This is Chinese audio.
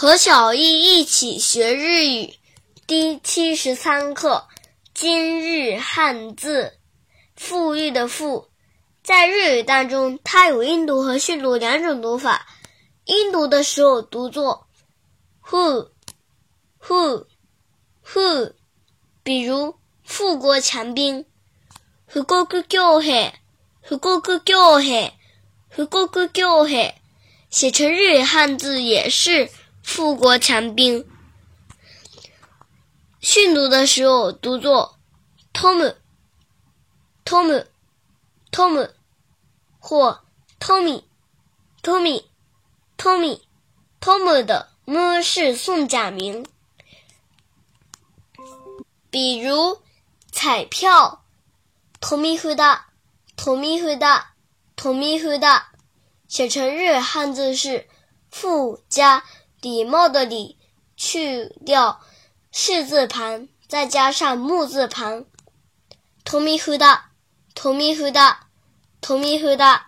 和小易一起学日语，第七十三课今日汉字。富裕的富，在日语当中，它有音读和训读两种读法。音读的时候读作 “hu hu hu”，比如富国强兵 “fugoku gyohe”，“fugoku gyohe”，“fugoku gyohe”，写成日语汉字也是。富国强兵，训读的时候读作 Tom，Tom，Tom，或 Tommy，Tommy，Tommy，Tom 的 m 是送假名。比如彩票，Tommy 回答，Tommy 回答，Tommy 回答，写成日汉字是富加。礼貌的礼，去掉士字旁，再加上木字旁。同名回答，同名回答，同名回答。